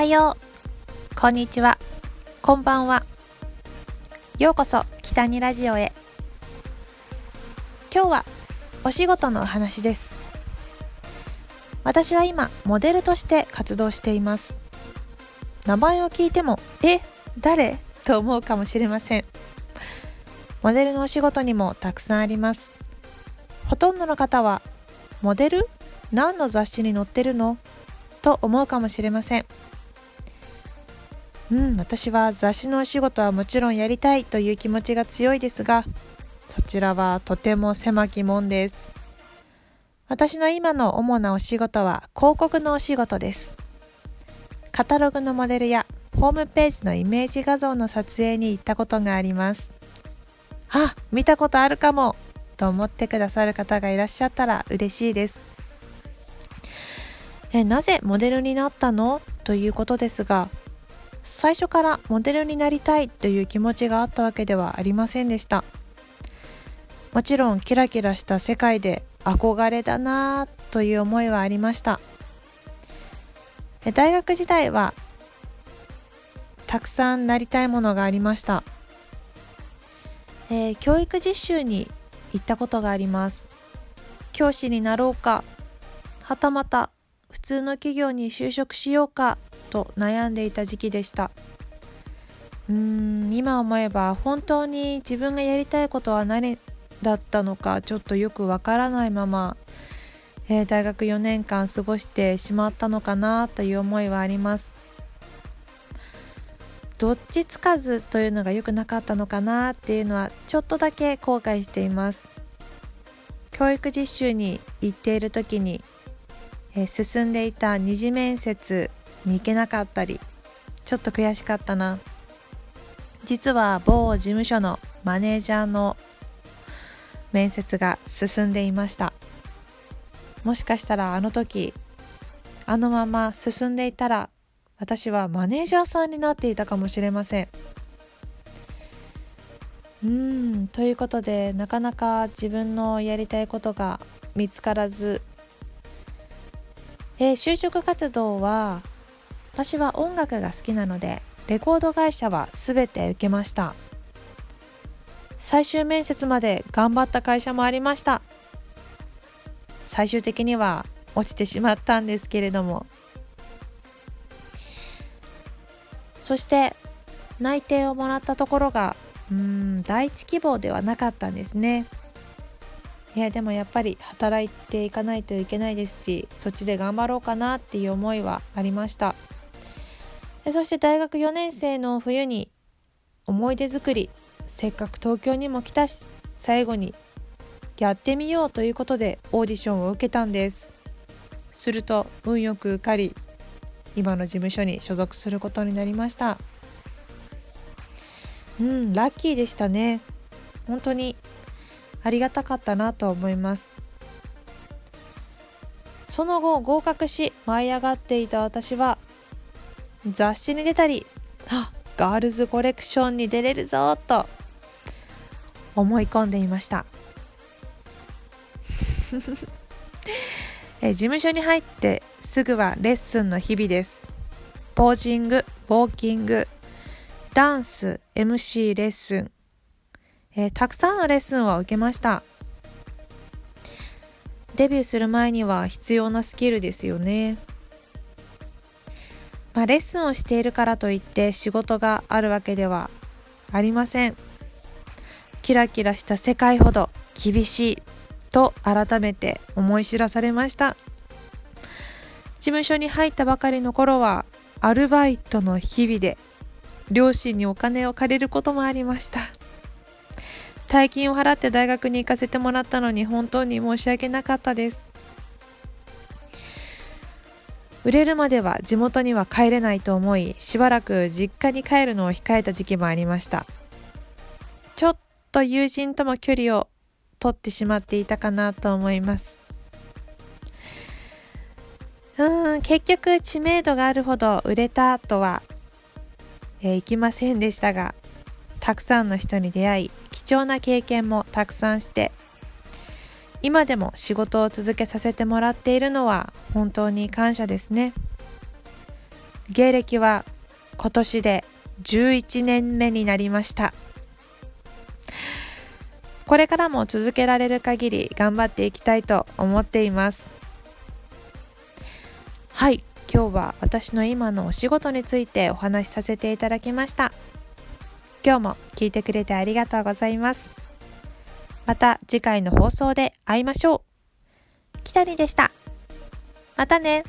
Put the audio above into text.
はよう。こんにちは。こんばんは。ようこそ北にラジオへ。今日はお仕事のお話です。私は今モデルとして活動しています。名前を聞いてもえ誰？と思うかもしれません。モデルのお仕事にもたくさんあります。ほとんどの方はモデル？何の雑誌に載ってるの？と思うかもしれません。うん。私は雑誌のお仕事はもちろんやりたいという気持ちが強いですがそちらはとても狭き門です。私の今の主なお仕事は広告のお仕事です。カタログのモデルやホームページのイメージ画像の撮影に行ったことがあります。あ見たことあるかもと思ってくださる方がいらっしゃったら嬉しいです。えなぜモデルになったの？ということですが最初からモデルになりたいという気持ちがあったわけではありませんでした。もちろんキラキラした世界で憧れだなという思いはありました。大学時代はたくさんなりたいものがありました、えー、教育実習に行ったことがあります。教師になろうかはたまた普通の企業に就職しようかと悩んでいた時期でした。うーん今思えば本当に自分がやりたいことは何だったのかちょっとよくわからないまま、えー、大学4年間過ごしてしまったのかなという思いはあります。どっちつかずというのが良くなかったのかなっていうのはちょっとだけ後悔しています。教育実習に行っている時に、えー、進んでいた二次面接に行けなかったりちょっと悔しかったな。実は某事務所のマネージャーの面接が進んでいました。もしかしたらあの時あのまま進んでいたら私はマネージャーさんになっていたかもしれません。うんということでなかなか自分のやりたいことが見つからず、えー、就職活動は私は音楽が好きなのでレコード会社は全て受けました。最終面接まで頑張った会社もありました。最終的には落ちてしまったんですけれども。そして内定をもらったところがうん第一希望ではなかったんですね。いやでもやっぱり働いていかないといけないですしそっちで頑張ろうかなっていう思いはありました。そして大学4年生の冬に思い出作りせっかく東京にも来たし最後にやってみようということでオーディションを受けたんです。すると運よく受かり今の事務所に所属することになりました。うんラッキーでしたね。本当にありがたかったなと思います。その後合格し舞い上がっていた私は雑誌に出たりあガールズコレクションに出れるぞと思い込んでいました。え事務所に入ってすぐはレッスンの日々です。ポージングウォーキングダンス MC レッスン、えー、たくさんのレッスンを受けました。デビューする前には必要なスキルですよねまあ、レッスンをしているからといって仕事があるわけではありません。キラキラした世界ほど厳しいと改めて思い知らされました。事務所に入ったばかりの頃はアルバイトの日々で両親にお金を借りることもありました。大金を払って大学に行かせてもらったのに本当に申し訳なかったです。売れるまでは地元には帰れないと思いしばらく実家に帰るのを控えた時期もありました。ちょっと友人とも距離を取ってしまっていたかなと思います。うん結局知名度があるほど売れたとは、えー、いきませんでしたがたくさんの人に出会い貴重な経験もたくさんして今でも仕事を続けさせてもらっているのは本当に感謝ですね。芸歴は今年で11年目になりました。これからも続けられる限り頑張っていきたいと思っています。はい今日は私の今のお仕事についてお話しさせていただきました。今日も聞いてくれてありがとうございます。また次回の放送で会いましょう。きたりでした。またね。